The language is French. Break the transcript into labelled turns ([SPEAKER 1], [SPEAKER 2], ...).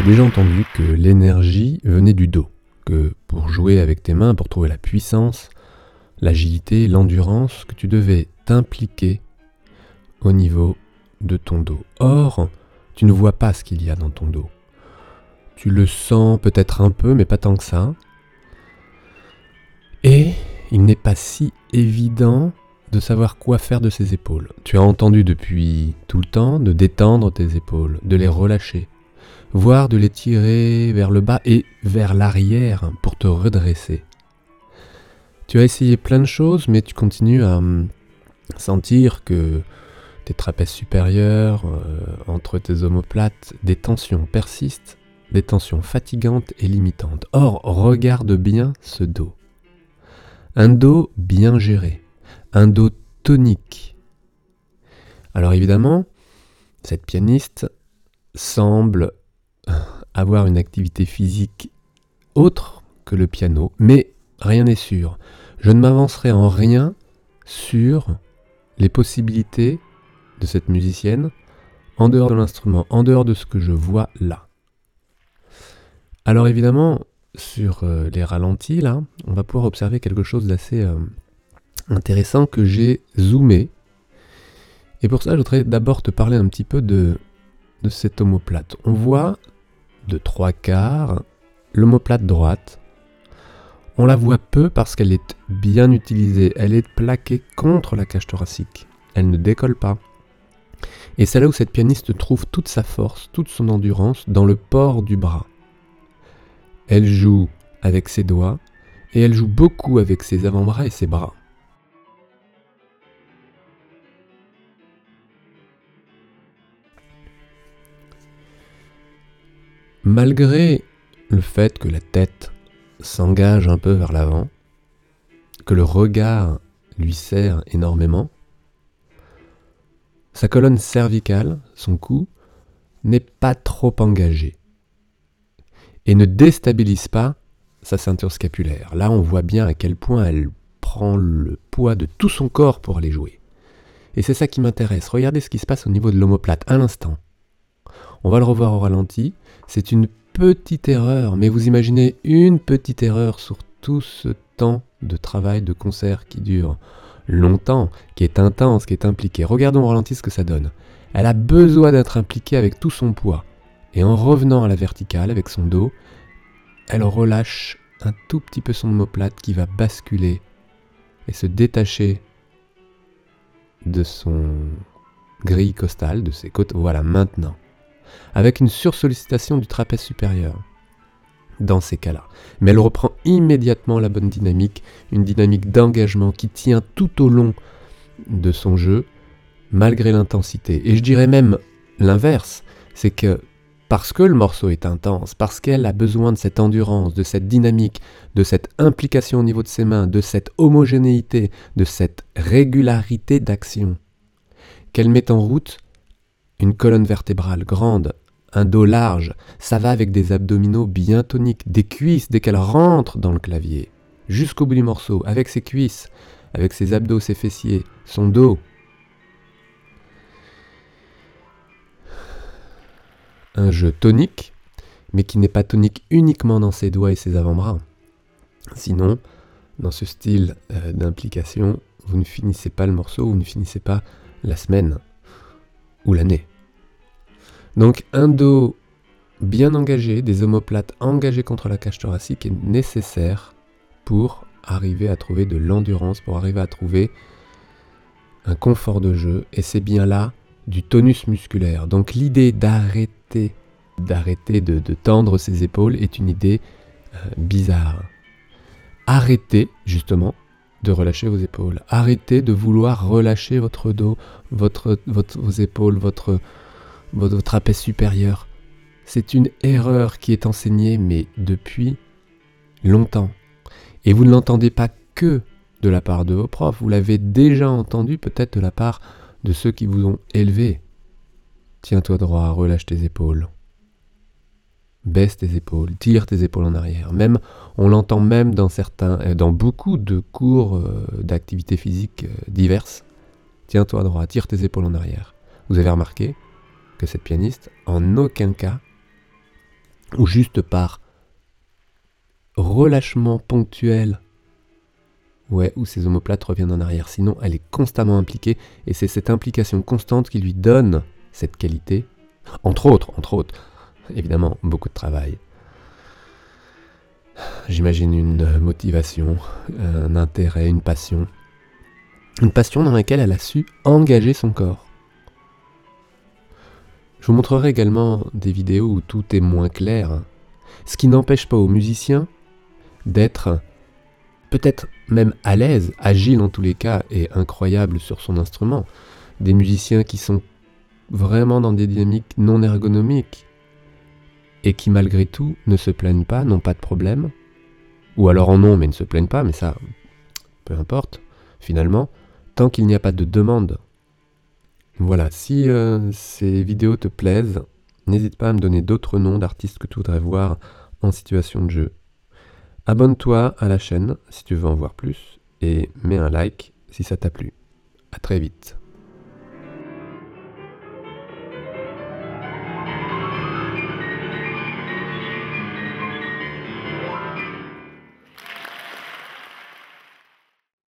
[SPEAKER 1] As déjà entendu que l'énergie venait du dos, que pour jouer avec tes mains, pour trouver la puissance, l'agilité, l'endurance, que tu devais t'impliquer au niveau de ton dos. Or, tu ne vois pas ce qu'il y a dans ton dos. Tu le sens peut-être un peu, mais pas tant que ça. Et il n'est pas si évident de savoir quoi faire de ses épaules. Tu as entendu depuis tout le temps de détendre tes épaules, de les relâcher, voire de les tirer vers le bas et vers l'arrière pour te redresser. Tu as essayé plein de choses, mais tu continues à hum, sentir que tes trapèzes supérieurs, euh, entre tes omoplates, des tensions persistent, des tensions fatigantes et limitantes. Or, regarde bien ce dos. Un dos bien géré, un dos tonique. Alors évidemment, cette pianiste semble avoir une activité physique autre que le piano, mais rien n'est sûr. Je ne m'avancerai en rien sur les possibilités de cette musicienne en dehors de l'instrument, en dehors de ce que je vois là. Alors évidemment, sur euh, les ralentis, là, on va pouvoir observer quelque chose d'assez euh, intéressant que j'ai zoomé. Et pour ça, je voudrais d'abord te parler un petit peu de, de cette omoplate. On voit de trois quarts l'omoplate droite. On la voit peu parce qu'elle est bien utilisée. Elle est plaquée contre la cage thoracique. Elle ne décolle pas. Et c'est là où cette pianiste trouve toute sa force, toute son endurance dans le port du bras. Elle joue avec ses doigts et elle joue beaucoup avec ses avant-bras et ses bras. Malgré le fait que la tête s'engage un peu vers l'avant, que le regard lui sert énormément, sa colonne cervicale, son cou, n'est pas trop engagée et ne déstabilise pas sa ceinture scapulaire. Là, on voit bien à quel point elle prend le poids de tout son corps pour aller jouer. Et c'est ça qui m'intéresse. Regardez ce qui se passe au niveau de l'omoplate, à l'instant. On va le revoir au ralenti. C'est une petite erreur, mais vous imaginez une petite erreur sur tout ce temps de travail, de concert qui dure longtemps, qui est intense, qui est impliqué. Regardons au ralenti ce que ça donne. Elle a besoin d'être impliquée avec tout son poids. Et en revenant à la verticale avec son dos, elle relâche un tout petit peu son omoplate qui va basculer et se détacher de son grille costale, de ses côtes. Voilà, maintenant avec une sursollicitation du trapèze supérieur dans ces cas-là. Mais elle reprend immédiatement la bonne dynamique, une dynamique d'engagement qui tient tout au long de son jeu, malgré l'intensité. Et je dirais même l'inverse, c'est que parce que le morceau est intense, parce qu'elle a besoin de cette endurance, de cette dynamique, de cette implication au niveau de ses mains, de cette homogénéité, de cette régularité d'action, qu'elle met en route une colonne vertébrale grande, un dos large, ça va avec des abdominaux bien toniques, des cuisses dès qu'elle rentre dans le clavier, jusqu'au bout du morceau, avec ses cuisses, avec ses abdos, ses fessiers, son dos. Un jeu tonique, mais qui n'est pas tonique uniquement dans ses doigts et ses avant-bras. Sinon, dans ce style euh, d'implication, vous ne finissez pas le morceau, vous ne finissez pas la semaine ou l'année. Donc un dos bien engagé, des omoplates engagées contre la cage thoracique est nécessaire pour arriver à trouver de l'endurance, pour arriver à trouver un confort de jeu. Et c'est bien là du tonus musculaire. Donc l'idée d'arrêter, d'arrêter de, tendre ses épaules est une idée euh, bizarre. Arrêtez justement de relâcher vos épaules. Arrêtez de vouloir relâcher votre dos, votre, vos épaules, votre, votre trapèze supérieur. C'est une erreur qui est enseignée, mais depuis longtemps. Et vous ne l'entendez pas que de la part de vos profs, vous l'avez déjà entendu peut-être de la part de ceux qui vous ont élevé. Tiens-toi droit, relâche tes épaules. Baisse tes épaules, tire tes épaules en arrière. Même, on l'entend même dans certains, euh, dans beaucoup de cours euh, d'activités physiques euh, diverses. Tiens-toi droit, tire tes épaules en arrière. Vous avez remarqué, cette pianiste, en aucun cas, ou juste par relâchement ponctuel, ouais, où ses omoplates reviennent en arrière. Sinon, elle est constamment impliquée, et c'est cette implication constante qui lui donne cette qualité. Entre autres, entre autres, évidemment, beaucoup de travail. J'imagine une motivation, un intérêt, une passion. Une passion dans laquelle elle a su engager son corps. Je vous montrerai également des vidéos où tout est moins clair, ce qui n'empêche pas aux musiciens d'être peut-être même à l'aise, agile en tous les cas et incroyable sur son instrument. Des musiciens qui sont vraiment dans des dynamiques non ergonomiques et qui malgré tout ne se plaignent pas, n'ont pas de problème, ou alors en ont mais ne se plaignent pas, mais ça, peu importe, finalement, tant qu'il n'y a pas de demande voilà, si euh, ces vidéos te plaisent, n'hésite pas à me donner d'autres noms d'artistes que tu voudrais voir en situation de jeu. Abonne-toi à la chaîne si tu veux en voir plus et mets un like si ça t'a plu. A très vite.